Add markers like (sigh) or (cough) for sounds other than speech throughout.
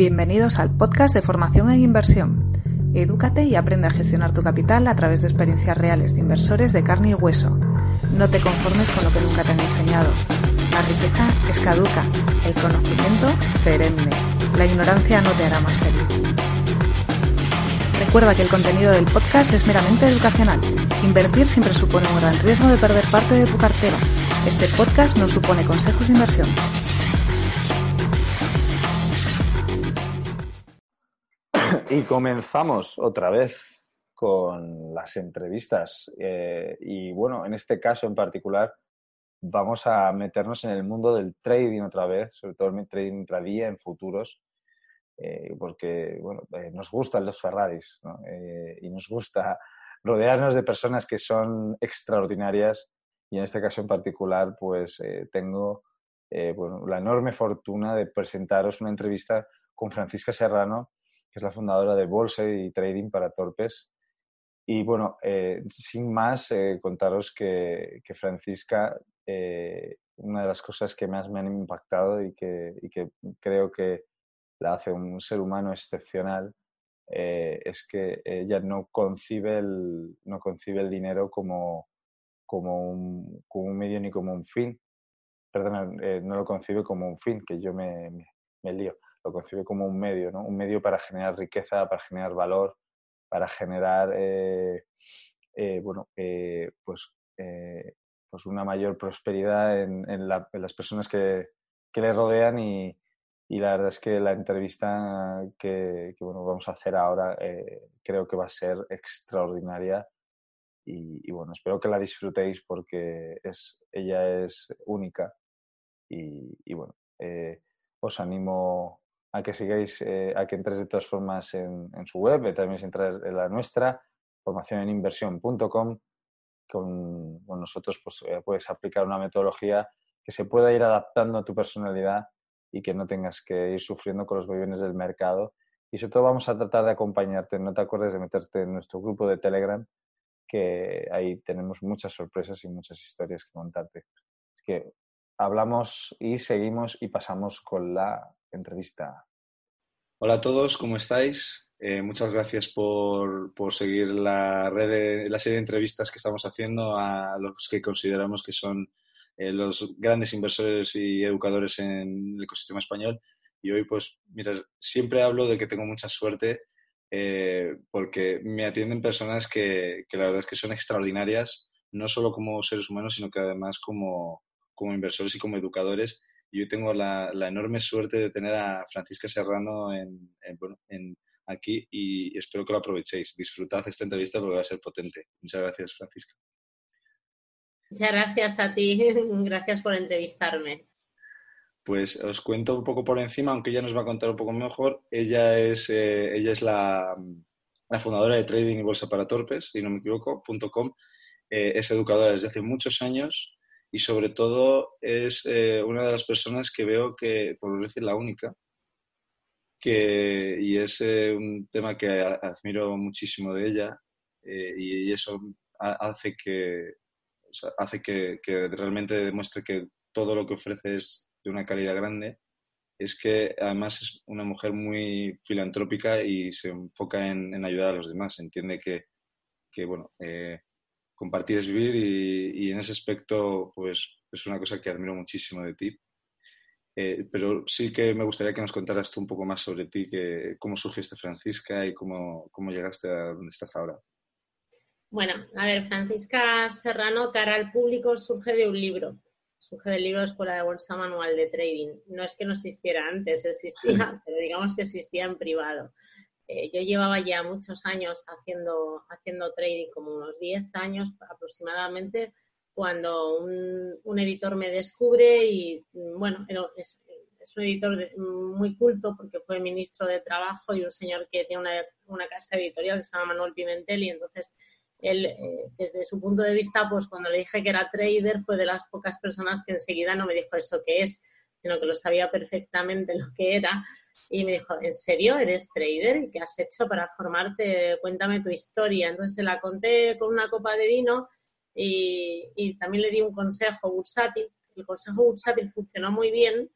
Bienvenidos al podcast de formación en inversión. Edúcate y aprende a gestionar tu capital a través de experiencias reales de inversores de carne y hueso. No te conformes con lo que nunca te han enseñado. La riqueza es caduca, el conocimiento perenne. La ignorancia no te hará más feliz. Recuerda que el contenido del podcast es meramente educacional. Invertir siempre supone un gran riesgo de perder parte de tu cartera. Este podcast no supone consejos de inversión. Y comenzamos otra vez con las entrevistas. Eh, y bueno, en este caso en particular vamos a meternos en el mundo del trading otra vez, sobre todo el trading intradía en futuros, eh, porque bueno, eh, nos gustan los Ferraris ¿no? y nos gusta (laughs) rodearnos de personas que son extraordinarias y en este caso en particular pues tengo bueno, la enorme fortuna de presentaros una entrevista con Francisca Serrano, que es la fundadora de Bolsa y Trading para Torpes. Y bueno, eh, sin más, eh, contaros que, Francisca, eh, una de las cosas que más me han impactado y que, que creo que la hace un ser humano excepcional es que ella no concibe el, no concibe el dinero como, como, un, como un medio ni como un fin. Perdón, no lo concibe como un fin, que yo me, me lío lo concibe como un medio, ¿no? Un medio para generar riqueza, para generar valor, para generar, eh, eh, bueno, eh, pues, pues una mayor prosperidad en, las personas que, le rodean y, la verdad es que la entrevista que, bueno, vamos a hacer ahora creo que va a ser extraordinaria y, bueno, espero que la disfrutéis porque es, ella es única y, y bueno, os animo a que sigáis, eh, a que entres de todas formas en, su web, eh, también entrar en la nuestra, formacioneninversión.com. Con, con, nosotros pues, eh, puedes aplicar una metodología que se pueda ir adaptando a tu personalidad y que no tengas que ir sufriendo con los vaivenes del mercado. Y sobre todo vamos a tratar de acompañarte. No te acuerdes de meterte en nuestro grupo de Telegram, que ahí tenemos muchas sorpresas y muchas historias que contarte. Así que hablamos y seguimos y pasamos con la entrevista. Hola a todos, ¿cómo estáis? Eh, muchas gracias por, seguir la red de, la serie de entrevistas que estamos haciendo a los que consideramos que son eh, los grandes inversores y educadores en el ecosistema español. Y hoy, pues, mira, siempre hablo de que tengo mucha suerte eh, porque me atienden personas que, que, la verdad es que son extraordinarias, no solo como seres humanos, sino que además como, como inversores y como educadores. Y hoy tengo la, enorme suerte de tener a Francisca Serrano en, aquí y espero que lo aprovechéis. Disfrutad esta entrevista porque va a ser potente. Muchas gracias, Francisca. Muchas gracias a ti. (laughs) Gracias por entrevistarme. Pues os cuento un poco por encima, aunque ella nos va a contar un poco mejor. Ella es, eh, ella es la, fundadora de Trading y Bolsa para Torpes, si no me equivoco, .com. Eh, es educadora desde hace muchos años y sobre todo es eh, una de las personas que veo que, por decir la única, que, y es eh, un tema que admiro muchísimo de ella eh, y, eso hace que, hace que, que, realmente demuestre que todo lo que ofrece es de una calidad grande, es que además es una mujer muy filantrópica y se enfoca en, en ayudar a los demás, entiende que, que bueno, compartir es vivir y, en ese aspecto pues es una cosa que admiro muchísimo de ti. Eh, pero sí que me gustaría que nos contaras tú un poco más sobre ti, que, cómo surgiste Francisca y cómo, cómo llegaste a donde estás ahora. Bueno, a ver, Francisca Serrano, cara al público, surge de un libro. Surge del libro Escuela de Bolsa Manual de Trading. No es que no existiera antes, existía, (laughs) pero digamos que existía en privado. Eh, yo llevaba ya muchos años haciendo, haciendo trading, como unos 10 años aproximadamente, cuando un, editor me descubre y, mm, bueno, es, un editor muy culto porque fue ministro de Trabajo y un señor que tiene una, una casa editorial que se llama Manuel Pimentel y entonces él, eh, desde su punto de vista, pues cuando le dije que era trader, fue de las pocas personas que enseguida no me dijo eso que es, sino que lo sabía perfectamente (laughs) lo que era. Y me dijo, ¿en serio eres trader? ¿Y qué has hecho para formarte? Cuéntame tu historia. Entonces se la conté con una copa de vino y, también le di un consejo bursátil. El consejo bursátil funcionó muy bien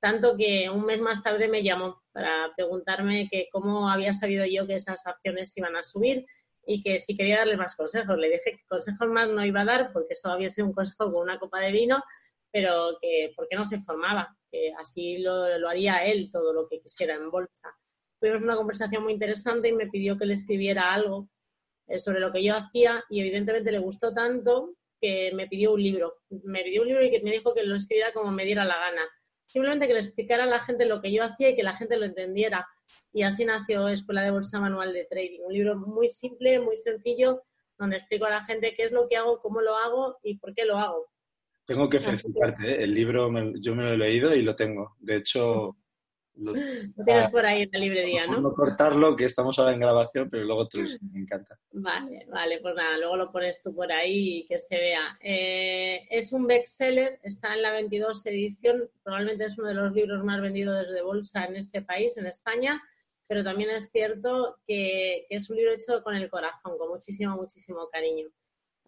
tanto que un mes más tarde me llamó para preguntarme que cómo había sabido yo que esas acciones iban a subir y que si quería darle más consejos. Le dije que consejos más no iba a dar porque eso había sido un consejo con una copa de vino, pero que porque no se formaba, que así lo, lo haría él todo lo que quisiera en bolsa. Tuvimos una conversación muy interesante y me pidió que le escribiera algo eh, sobre lo que yo hacía y evidentemente le gustó tanto que me pidió un libro. Me pidió un libro y que me dijo que lo escribiera como me diera la gana. Simplemente que le explicara a la gente lo que yo hacía y que la gente lo entendiera. Y así nació Escuela de Bolsa Manual de Trading. Un libro muy simple, muy sencillo, donde explico a la gente qué es lo que hago, cómo lo hago y por qué lo hago. Tengo que felicitarte, ¿eh? el libro yo me lo he leído y lo tengo. De hecho, lo, tienes por ahí en la librería, ¿no? No cortarlo, que estamos ahora en grabación, pero luego tú, me encanta. Vale, vale, pues nada, luego lo pones tú por ahí y que se vea. Eh, es un bestseller, está en la 22 edición, probablemente es uno de los libros más vendidos desde bolsa en este país, en España, pero también es cierto que, que es un libro hecho con el corazón, con muchísimo, muchísimo cariño.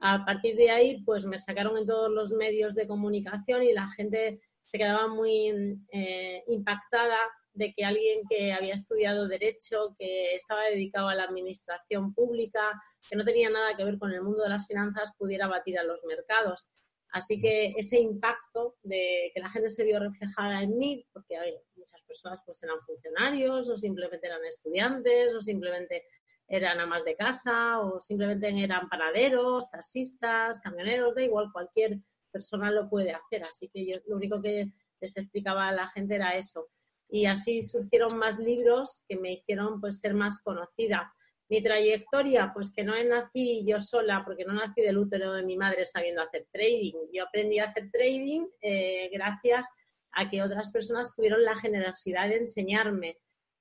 A partir de ahí, pues me sacaron en todos los medios de comunicación y la gente se quedaba muy eh, impactada de que alguien que había estudiado Derecho, que estaba dedicado a la administración pública, que no tenía nada que ver con el mundo de las finanzas, pudiera batir a los mercados. Así que ese impacto de que la gente se vio reflejada en mí, porque muchas personas pues eran funcionarios o simplemente eran estudiantes o simplemente eran amas de casa o simplemente eran panaderos, taxistas, camioneros, da igual, cualquier persona lo puede hacer. Así que yo lo único que les explicaba a la gente era eso. Y así surgieron más libros que me hicieron pues ser más conocida. Mi trayectoria, pues que no nací yo sola, porque no nací del útero de mi madre sabiendo hacer trading. Yo aprendí a hacer trading eh, gracias a que otras personas tuvieron la generosidad de enseñarme.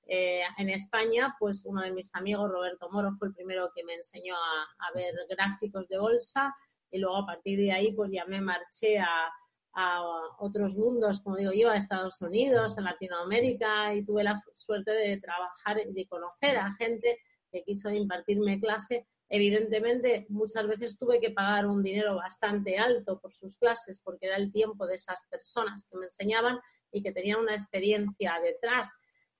Eh, en España, pues uno de mis amigos, Roberto Moro, fue el primero que me enseñó a ver gráficos de bolsa y luego a partir de ahí pues ya me marché a, otros mundos, como digo yo, a Estados Unidos, a Latinoamérica y tuve la suerte de trabajar, de conocer a gente que quiso impartirme clase. Evidentemente, muchas veces tuve que pagar un dinero bastante alto por sus clases porque era el tiempo de esas personas que me enseñaban y que tenían una experiencia detrás.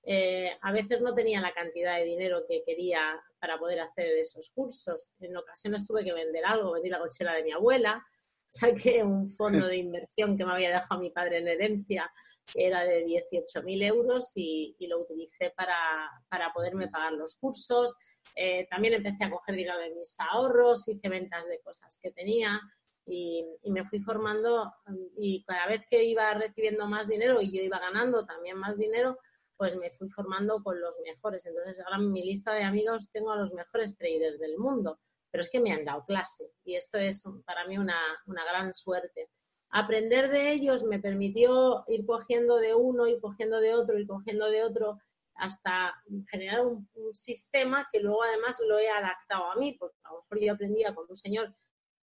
Eh, a veces no tenía la cantidad de dinero que quería para poder hacer esos cursos. En ocasiones tuve que vender algo, vendí la cochera de mi abuela, (laughs) saqué un fondo de inversión que me había dejado mi padre en herencia, que era de 18.000 euros, y, lo utilicé para, poderme pagar los cursos. Eh, también empecé a coger dinero de mis ahorros, hice ventas de cosas que tenía. Y, me fui formando y cada vez que iba recibiendo más dinero y yo iba ganando también más dinero, pues me fui formando con los mejores. Entonces ahora en mi lista de amigos tengo a los mejores traders del mundo, pero es que me han dado clase y esto es para mí una, gran suerte. Aprender de ellos me permitió ir cogiendo de uno, ir cogiendo de otro, ir cogiendo de otro, hasta generar un, un, sistema que luego además lo he adaptado a mí, porque a lo mejor yo aprendía con un señor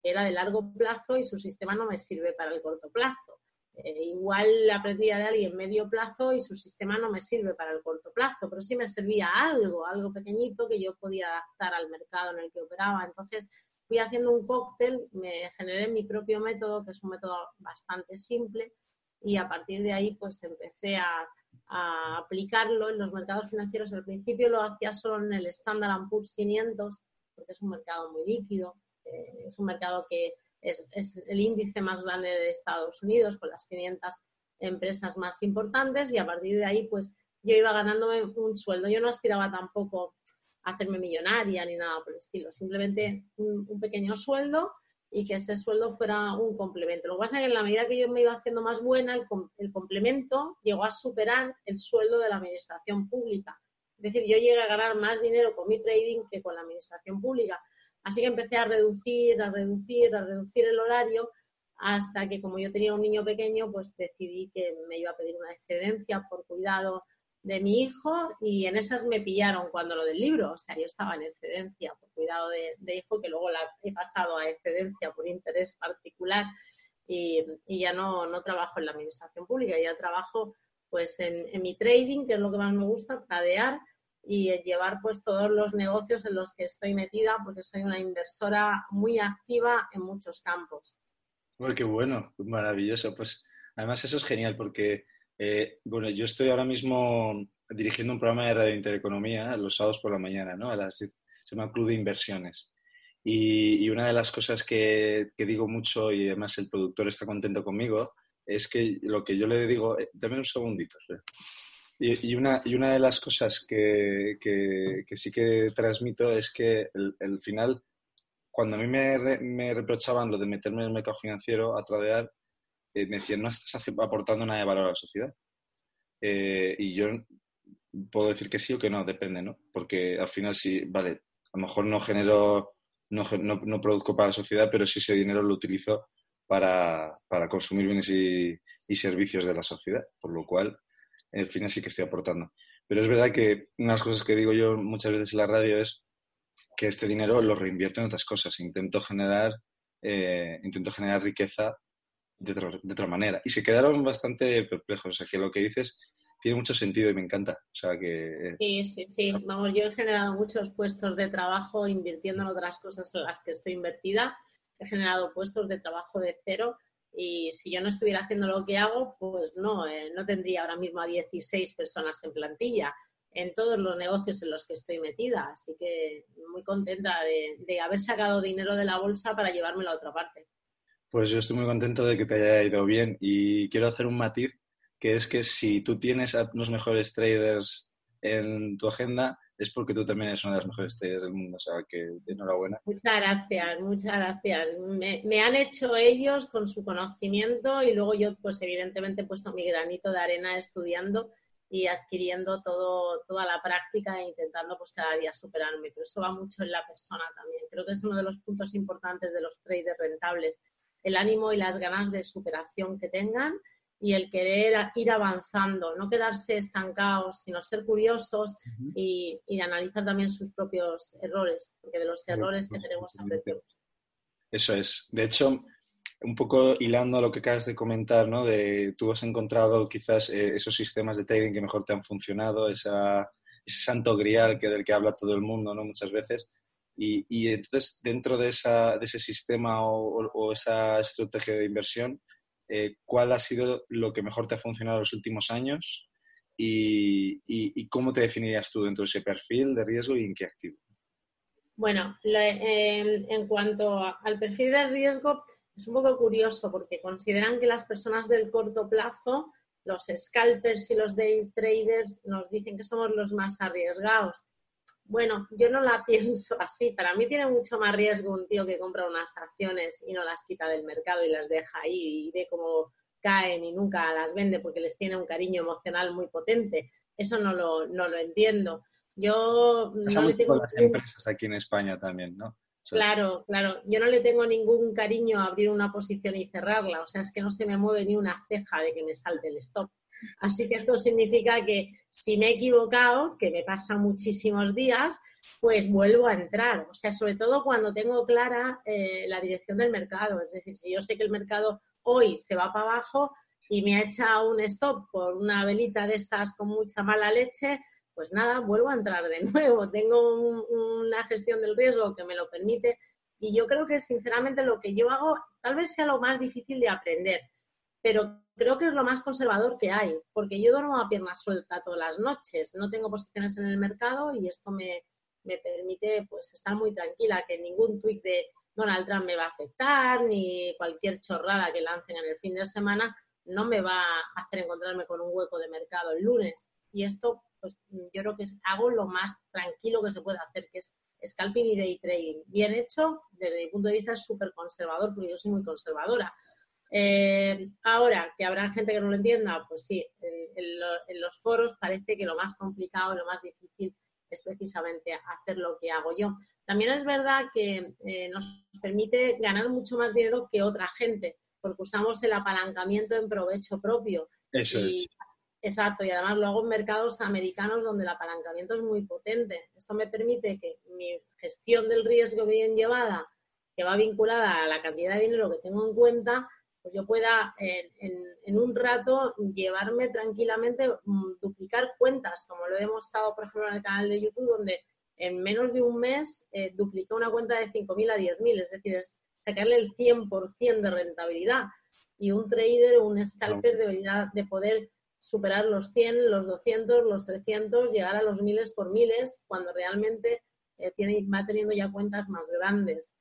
que era de largo plazo y su sistema no me sirve para el corto plazo. Eh, igual aprendía de alguien medio plazo y su sistema no me sirve para el corto plazo, pero sí me servía algo, algo pequeñito que yo podía adaptar al mercado en el que operaba. Entonces fui haciendo un cóctel, me generé mi propio método, que es un método bastante simple, y a partir de ahí pues empecé a, aplicarlo en los mercados financieros. Al principio lo hacía solo en el Standard Poor's 500, porque es un mercado muy líquido, eh, es un mercado que es, el índice más grande de Estados Unidos con las 500 empresas más importantes y a partir de ahí pues yo iba ganándome un sueldo. Yo no aspiraba tampoco a hacerme millonaria ni nada por el estilo, simplemente un, pequeño sueldo y que ese sueldo fuera un complemento. Lo que pasa es que en la medida que yo me iba haciendo más buena, el, el complemento llegó a superar el sueldo de la administración pública. Es decir, yo llegué a ganar más dinero con mi trading que con la administración pública. Así que empecé a reducir, a reducir, a reducir el horario hasta que como yo tenía un niño pequeño, pues decidí que me iba a pedir una excedencia por cuidado de mi hijo y en esas me pillaron cuando lo del libro, o sea, yo estaba en excedencia por cuidado de, hijo, que luego la he pasado a excedencia por interés particular y, ya no, no, trabajo en la administración pública, ya trabajo pues en, en mi trading, que es lo que más me gusta, tradear y llevar pues todos los negocios en los que estoy metida porque soy una inversora muy activa en muchos campos. qué bueno, maravilloso. Pues además eso es genial porque Eh, bueno, yo estoy ahora mismo dirigiendo un programa de radio intereconomía los sábados por la mañana, ¿no? Se llama Club de Inversiones. Y, una de las cosas que, digo mucho, y además el productor está contento conmigo, es que lo que yo le digo, eh, dame un segundito. Y, una, y una de las cosas que, sí que transmito es que el, final, cuando a mí me, reprochaban lo de meterme en el mercado financiero a tradear, eh, me decían, no estás aportando nada de valor a la sociedad. Eh, y yo puedo decir que sí o que no, depende, ¿no? Porque al final sí, vale, a lo mejor no genero, no, no, produzco para la sociedad, pero sí ese dinero lo utilizo para, consumir bienes y, y servicios de la sociedad, por lo cual al final sí que estoy aportando. Pero es verdad que una de las cosas que digo yo muchas veces en la radio es que este dinero lo reinvierto en otras cosas. Intento generar, eh, intento generar riqueza de otra, manera. Y se quedaron bastante perplejos. O sea, que lo que dices tiene mucho sentido y me encanta. O sea, que... Eh, sí, sí, sí. Vamos, yo he generado muchos puestos de trabajo invirtiendo en otras cosas en las que estoy invertida. He generado puestos de trabajo de cero y si yo no estuviera haciendo lo que hago, pues no, eh, no tendría ahora mismo a 16 personas en plantilla en todos los negocios en los que estoy metida. Así que muy contenta de, de haber sacado dinero de la bolsa para llevármelo a otra parte. Pues yo estoy muy contento de que te haya ido bien y quiero hacer un matiz, que es que si tú tienes a los mejores traders en tu agenda, es porque tú también eres una de las mejores estrellas del mundo, o sea que enhorabuena. Muchas gracias, muchas gracias. Me, han hecho ellos con su conocimiento y luego yo, pues evidentemente he puesto mi granito de arena estudiando y adquiriendo todo, toda la práctica e intentando pues cada día superarme. Pero eso va mucho en la persona también. Creo que es uno de los puntos importantes de los traders rentables, el ánimo y las ganas de superación que tengan y el querer ir avanzando, no quedarse estancados, sino ser curiosos y, analizar también sus propios errores, porque de los errores que tenemos aprendemos. Eso es. De hecho, un poco hilando lo que acabas de comentar, ¿no? De tú has encontrado quizás eh, esos sistemas de trading que mejor te han funcionado, esa, ese santo grial que del que habla todo el mundo, ¿no? Muchas veces. Y, y entonces, dentro de, esa, de ese sistema o esa estrategia de inversión, eh, cuál ha sido lo que mejor te ha funcionado en los últimos años y, cómo te definirías tú dentro de ese perfil de riesgo y en qué activo. Bueno, en cuanto al perfil de riesgo, es un poco curioso porque consideran que las personas del corto plazo, los scalpers y los day traders, nos dicen que somos los más arriesgados. Bueno, yo no la (laughs) pienso así. Para mí tiene mucho más riesgo un tío que compra unas acciones y no las quita del mercado y las deja ahí y ve cómo caen y nunca las vende porque les tiene un cariño emocional muy potente. Eso no lo, no lo entiendo. Yo no le tengo las empresas aquí en España también, ¿no? Claro, claro. Yo no le tengo ningún cariño a abrir una posición y cerrarla. O sea, es que no se me mueve ni una ceja de que me salte el stop. Así que esto significa que si me he equivocado, que me pasa muchísimos días, pues vuelvo a entrar. O sea, sobre todo cuando tengo clara eh, la dirección del mercado. Es decir, si yo sé que el mercado hoy se va para abajo y me ha echado un stop por una velita de estas con mucha mala leche, pues nada, vuelvo a entrar de (laughs) nuevo. Tengo una gestión del riesgo que me lo permite. Y yo creo que sinceramente lo que yo hago tal vez sea lo más difícil de aprender pero creo que es lo más conservador que hay, porque yo duermo a pierna suelta todas las noches, no tengo posiciones en el mercado y esto me, permite pues estar muy tranquila, que ningún tweet de Donald Trump me va a afectar, ni cualquier chorrada que lancen en el fin de semana no me va a hacer encontrarme con un hueco de mercado el lunes. Y esto, pues yo creo que hago lo más tranquilo que se puede hacer, que es scalping y day trading. Bien hecho, desde mi punto de vista es súper conservador, porque yo soy muy conservadora. Eh, ahora, que habrá gente que no lo entienda, pues sí, en, los foros parece que lo más complicado lo más difícil es precisamente hacer lo que hago yo. También es verdad que eh, nos permite ganar mucho más dinero que otra gente, porque usamos el apalancamiento en provecho propio. Eso es. Exacto, y además lo hago en mercados americanos donde el apalancamiento es muy potente. Esto me permite que mi gestión del riesgo bien llevada, que va vinculada a la cantidad de dinero que tengo en cuenta, pues yo pueda en, un rato llevarme tranquilamente, mm, duplicar cuentas, como lo he demostrado, por ejemplo, en el canal de YouTube, donde en menos de un mes eh, dupliqué una cuenta de 5.000 a 10.000, es decir, es sacarle el 100% de rentabilidad. Y un trader o un scalper debería de poder superar los 100, los 200, los 300, llegar a los miles por miles, cuando realmente eh, tiene, va teniendo ya cuentas más grandes.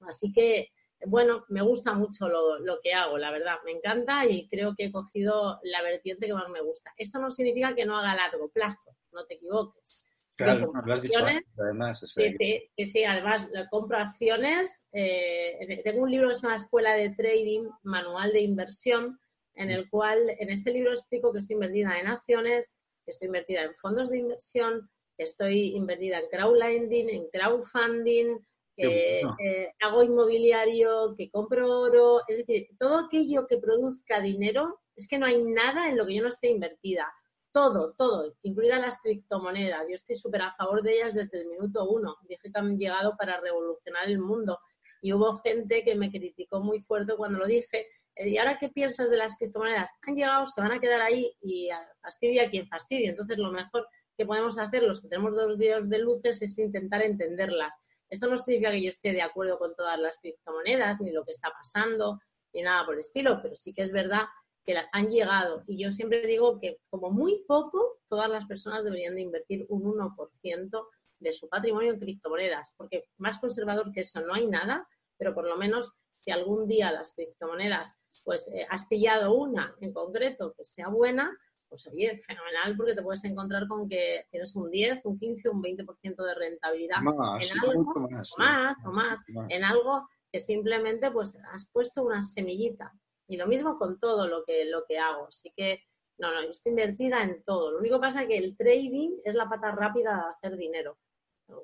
Así que, bueno, me gusta mucho lo, lo, que hago, la verdad, me encanta y creo que he cogido la vertiente que más me gusta. Esto no significa que no haga largo plazo, no te equivoques. Claro, lo has dicho además. sí, además compro acciones. Eh, tengo un libro que se llama Escuela de Trading, Manual de Inversión, en el cual en este libro explico que estoy invertida en acciones, que estoy invertida en fondos de inversión, que estoy invertida en crowdlending, en crowdfunding, que eh, hago inmobiliario, que compro oro, es decir, todo aquello que produzca dinero, es que no hay nada en lo que yo no esté invertida todo, todo, incluidas las criptomonedas. Yo estoy súper a favor de ellas desde el minuto uno. Dije que han llegado para revolucionar el mundo. Y hubo gente que me criticó muy fuerte cuando lo dije. Eh, ¿Y ahora qué piensas de las criptomonedas? Han llegado, se van a quedar ahí y fastidia a quien fastidia. Entonces, lo mejor que podemos hacer los que tenemos dos dedos de luces es intentar entenderlas. Esto no significa que yo esté de acuerdo con todas las criptomonedas, ni lo que está pasando, ni nada por el estilo, pero sí que es verdad que han llegado. Y yo siempre digo que como muy poco, todas las personas deberían de invertir un 1% de su patrimonio en criptomonedas, porque más conservador que eso no hay nada, pero por lo menos si algún día las criptomonedas, pues eh, has pillado una en concreto que sea buena, pues oye, fenomenal porque te puedes encontrar con que tienes un 10, un 15, un 20% de rentabilidad en algo, más, o más, o más, en algo que simplemente pues has puesto una semillita y lo mismo con todo lo que, lo que hago. Así que, no, no, yo estoy invertida en todo. Lo único que pasa es que el trading es la pata rápida de hacer dinero.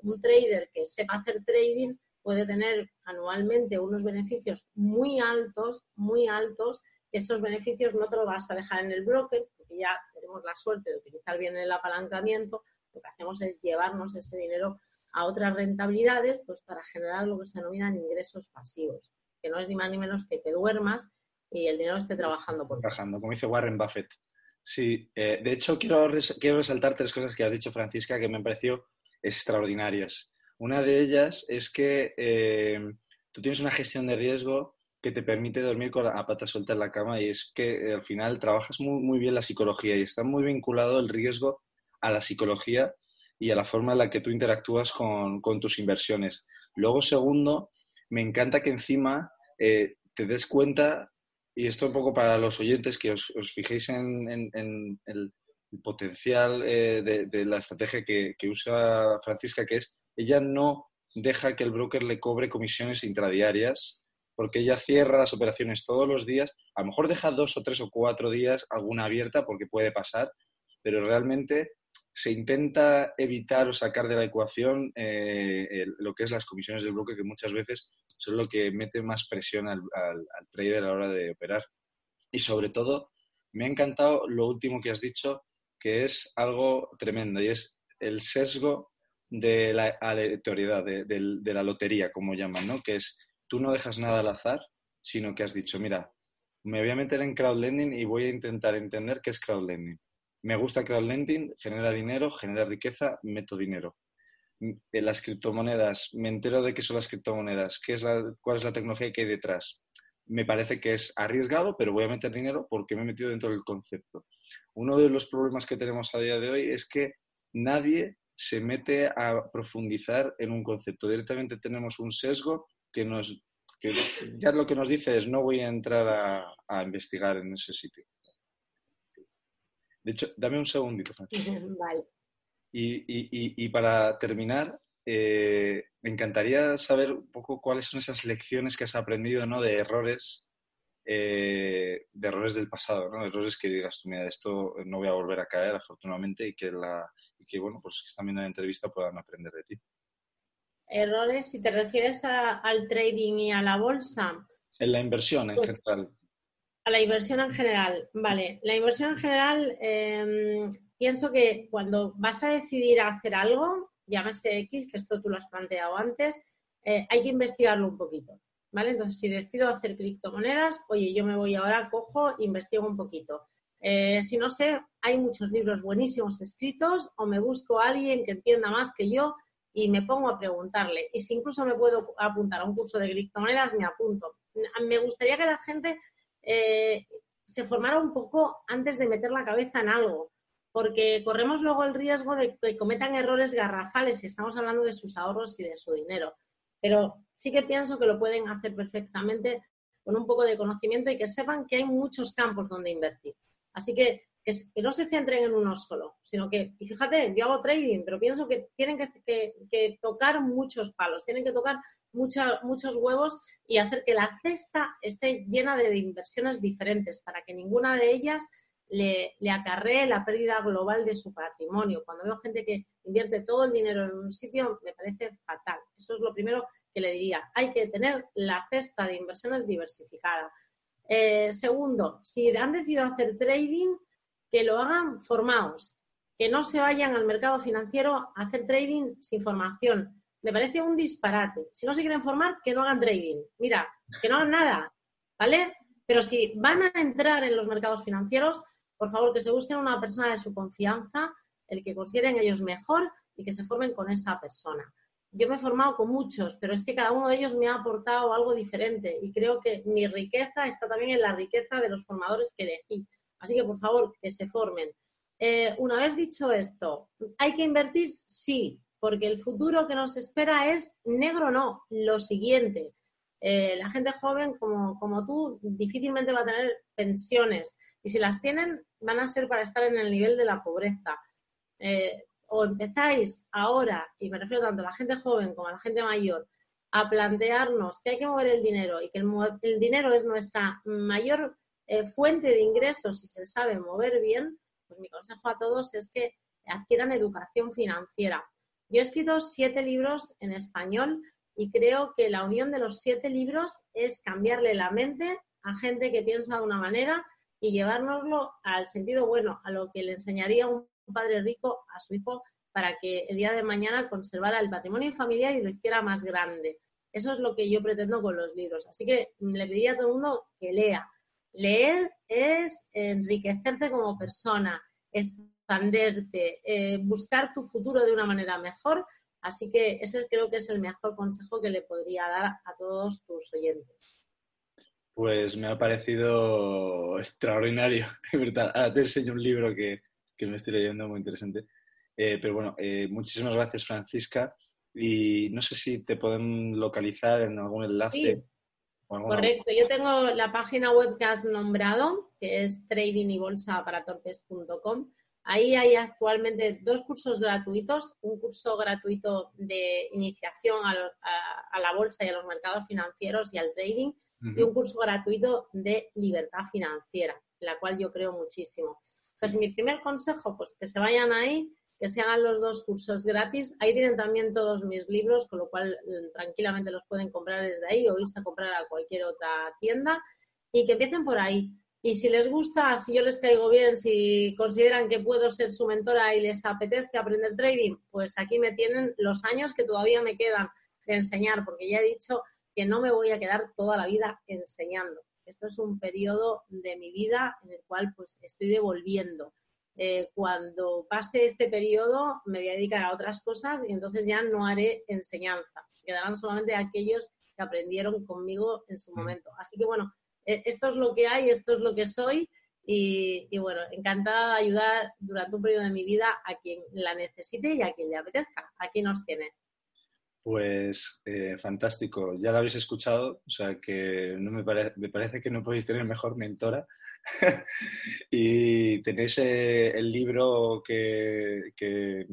Un trader que sepa hacer trading puede tener anualmente unos beneficios muy altos, muy altos, esos beneficios no te los vas a dejar en el broker, porque ya tenemos la suerte de utilizar bien el apalancamiento, lo que hacemos es llevarnos ese dinero a otras rentabilidades, pues para generar lo que se denominan ingresos pasivos, que no es ni más ni menos que te duermas y el dinero esté trabajando por Trabajando, como dice Warren Buffett. Sí, eh, de hecho quiero, quiero resaltar tres cosas que has dicho, Francisca, que me han parecido extraordinarias. Una de ellas es que eh, tú tienes una gestión de riesgo que te permite dormir con la pata suelta en la cama y es que eh, al final trabajas muy, muy bien la psicología y está muy vinculado el riesgo a la psicología y a la forma en la que tú interactúas con, con tus inversiones. Luego, segundo, me encanta que encima te des cuenta y esto un poco para los oyentes, que os, fijéis en, el, potencial eh, de, la estrategia que, usa Francisca, que es, ella no deja que el broker le cobre comisiones intradiarias, porque ella cierra las operaciones todos los días, a lo mejor deja dos o tres o cuatro días alguna abierta, porque puede pasar, pero realmente se intenta evitar o sacar de la ecuación eh, lo que es las comisiones del broker, que muchas veces son lo que mete más presión al, trader a la hora de operar. Y sobre todo, me ha encantado lo último que has dicho, que es algo tremendo, y es el sesgo de la aleatoriedad, de, la lotería, como llaman, ¿no? Que es, tú no dejas nada al azar, sino que has dicho, mira, me voy a meter en crowdlending y voy a intentar entender qué es crowdlending. Me gusta crowdlending, genera dinero, genera riqueza, meto dinero las criptomonedas, me entero de qué son las criptomonedas, qué es cuál es la tecnología que hay detrás. Me parece que es arriesgado, pero voy a meter dinero porque me he metido dentro del concepto. Uno de los problemas que tenemos a día de hoy es que nadie se mete a profundizar en un concepto. Directamente tenemos un sesgo que nos que ya lo que nos dice es no voy a entrar a, a investigar en ese sitio. De hecho, dame un segundito, (laughs) Vale. Y, para terminar, eh, me encantaría saber un poco cuáles son esas lecciones que has aprendido ¿no? de errores, eh, de errores del pasado, ¿no? errores que digas tú, mira, esto no voy a volver a caer, afortunadamente, y que, la, y que bueno, pues que están viendo la entrevista puedan aprender de ti. Errores, si te refieres al trading y a la bolsa. En la inversión en pues general. A la inversión en general, vale. La inversión en general, em, pienso que cuando vas a decidir hacer algo, llámese X, que esto tú lo has planteado antes, eh, hay que investigarlo un poquito, ¿vale? Entonces, si decido hacer criptomonedas, oye, yo me voy ahora, cojo, investigo un poquito. Eh, si no sé, hay muchos libros buenísimos escritos o me busco a alguien que entienda más que yo y me pongo a preguntarle. Y si incluso me puedo apuntar a un curso de criptomonedas, me apunto. Me gustaría que la gente eh, se formara un poco antes de meter la cabeza en algo, porque corremos luego el riesgo de que cometan errores garrafales si estamos hablando de sus ahorros y de su dinero. Pero sí que pienso que lo pueden hacer perfectamente con un poco de conocimiento y que sepan que hay muchos campos donde invertir. Así que que, no se centren en uno solo, sino que, y fíjate, yo hago trading, pero pienso que tienen que, tocar muchos palos, tienen que tocar muchos huevos y hacer que la cesta esté llena de inversiones diferentes para que ninguna de ellas le, le, acarree la pérdida global de su patrimonio. Cuando veo gente que invierte todo el dinero en un sitio, me parece fatal. Eso es lo primero que le diría. Hay que tener la cesta de inversiones diversificada. Eh, segundo, si han decidido hacer trading, que lo hagan formados, que no se vayan al mercado financiero a hacer trading sin formación. Me parece un disparate. Si no se quieren formar, que no hagan trading. Mira, que no hagan nada, ¿vale? Pero si van a entrar en los mercados financieros, por favor, que se busquen una persona de su confianza, el que consideren ellos mejor y que se formen con esa persona. Yo me he formado con muchos, pero es que cada uno de ellos me ha aportado algo diferente y creo que mi riqueza está también en la riqueza de los formadores que elegí. Así que, por favor, que se formen. Eh, una vez dicho esto, ¿hay que invertir? Sí, porque el futuro que nos espera es negro no, lo siguiente. Eh, la gente joven como, como, tú difícilmente va a tener pensiones y si las tienen van a ser para estar en el nivel de la pobreza. Eh, o empezáis ahora, y me refiero tanto a la gente joven como a la gente mayor, a plantearnos que hay que mover el dinero y que el, el dinero es nuestra mayor eh, fuente de ingresos, si se sabe mover bien, pues mi consejo a todos es que adquieran educación financiera. Yo he escrito siete libros en español y creo que la unión de los siete libros es cambiarle la mente a gente que piensa de una manera y llevárnoslo al sentido bueno, a lo que le enseñaría un padre rico a su hijo para que el día de mañana conservara el patrimonio familiar y lo hiciera más grande. Eso es lo que yo pretendo con los libros. Así que le pediría a todo el mundo que lea, Leer es enriquecerte como persona, expanderte, eh, buscar tu futuro de una manera mejor. Así que ese creo que es el mejor consejo que le podría dar a todos tus oyentes. Pues me ha parecido extraordinario, (laughs) Ahora te enseño un libro que, me estoy leyendo muy interesante. Eh, pero bueno, eh, muchísimas gracias, Francisca. Y no sé si te pueden localizar en algún enlace. Correcto, yo tengo la página web que has nombrado, que es tradingybolsaparatorpes.com. Ahí hay actualmente dos cursos gratuitos, un curso gratuito de iniciación a, la bolsa y a los mercados financieros y al trading, y un curso gratuito de libertad financiera, la cual yo creo muchísimo. Entonces, mi primer consejo, pues que se vayan ahí, que se hagan los dos cursos gratis. Ahí tienen también todos mis libros, con lo cual mm, tranquilamente los pueden comprar desde ahí o irse a comprar a cualquier otra tienda y que empiecen por ahí. Y si les gusta, si yo les caigo bien, si consideran que puedo ser su mentora y les apetece aprender trading, pues aquí me tienen los años que todavía me quedan de enseñar, porque ya he dicho que no me voy a quedar toda la vida enseñando. Esto es un periodo de mi vida en el cual pues estoy devolviendo. Eh, cuando pase este periodo me voy a dedicar a otras cosas y entonces ya no haré enseñanza. Quedarán solamente aquellos que aprendieron conmigo en su mm. momento. Así que bueno, eh, esto es lo que hay, esto es lo que soy y, bueno, encantada de ayudar durante un periodo de mi vida a quien la necesite y a quien le apetezca. Aquí nos tiene. Pues eh, fantástico, ya lo habéis escuchado, o sea que no me, me parece que no podéis tener mejor mentora (laughs) y tenéis eh, el libro que, que,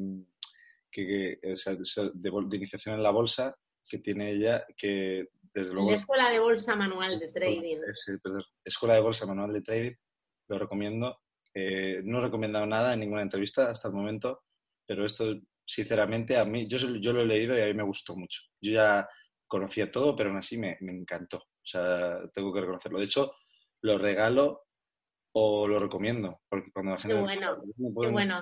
de, iniciación en la bolsa que tiene ella, que desde luego... La Escuela de Bolsa Manual de Trading. Escuela de Bolsa Manual de Trading, lo recomiendo. Eh, no he recomendado nada en ninguna entrevista hasta el momento, pero esto, sinceramente, a mí, yo, yo lo he leído y a mí me gustó mucho. Yo ya conocía todo, pero aún así me, me encantó. O sea, tengo que reconocerlo. De hecho, lo regalo o lo recomiendo, porque cuando la gente... Bueno, qué bueno.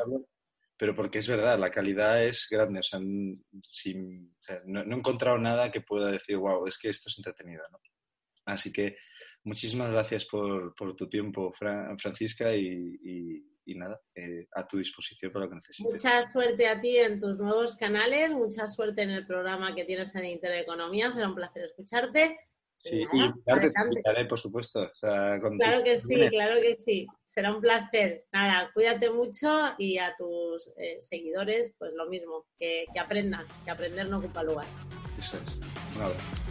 pero porque es verdad, la calidad es grande, o sea, no, he encontrado nada que pueda decir, wow, es que esto es entretenido, ¿no? Así que muchísimas gracias por, tu tiempo, Francisca, y, nada, eh, a tu disposición para lo que necesites. Mucha suerte a ti en tus nuevos canales, mucha suerte en el programa que tienes en Intereconomía, será un placer escucharte Sí, y te invitaré, por supuesto. claro que sí, claro que sí. Será un placer. Nada, cuídate mucho y a tus eh, seguidores, pues lo mismo, que, que aprendan, que aprender no ocupa lugar. Eso es. Un abrazo.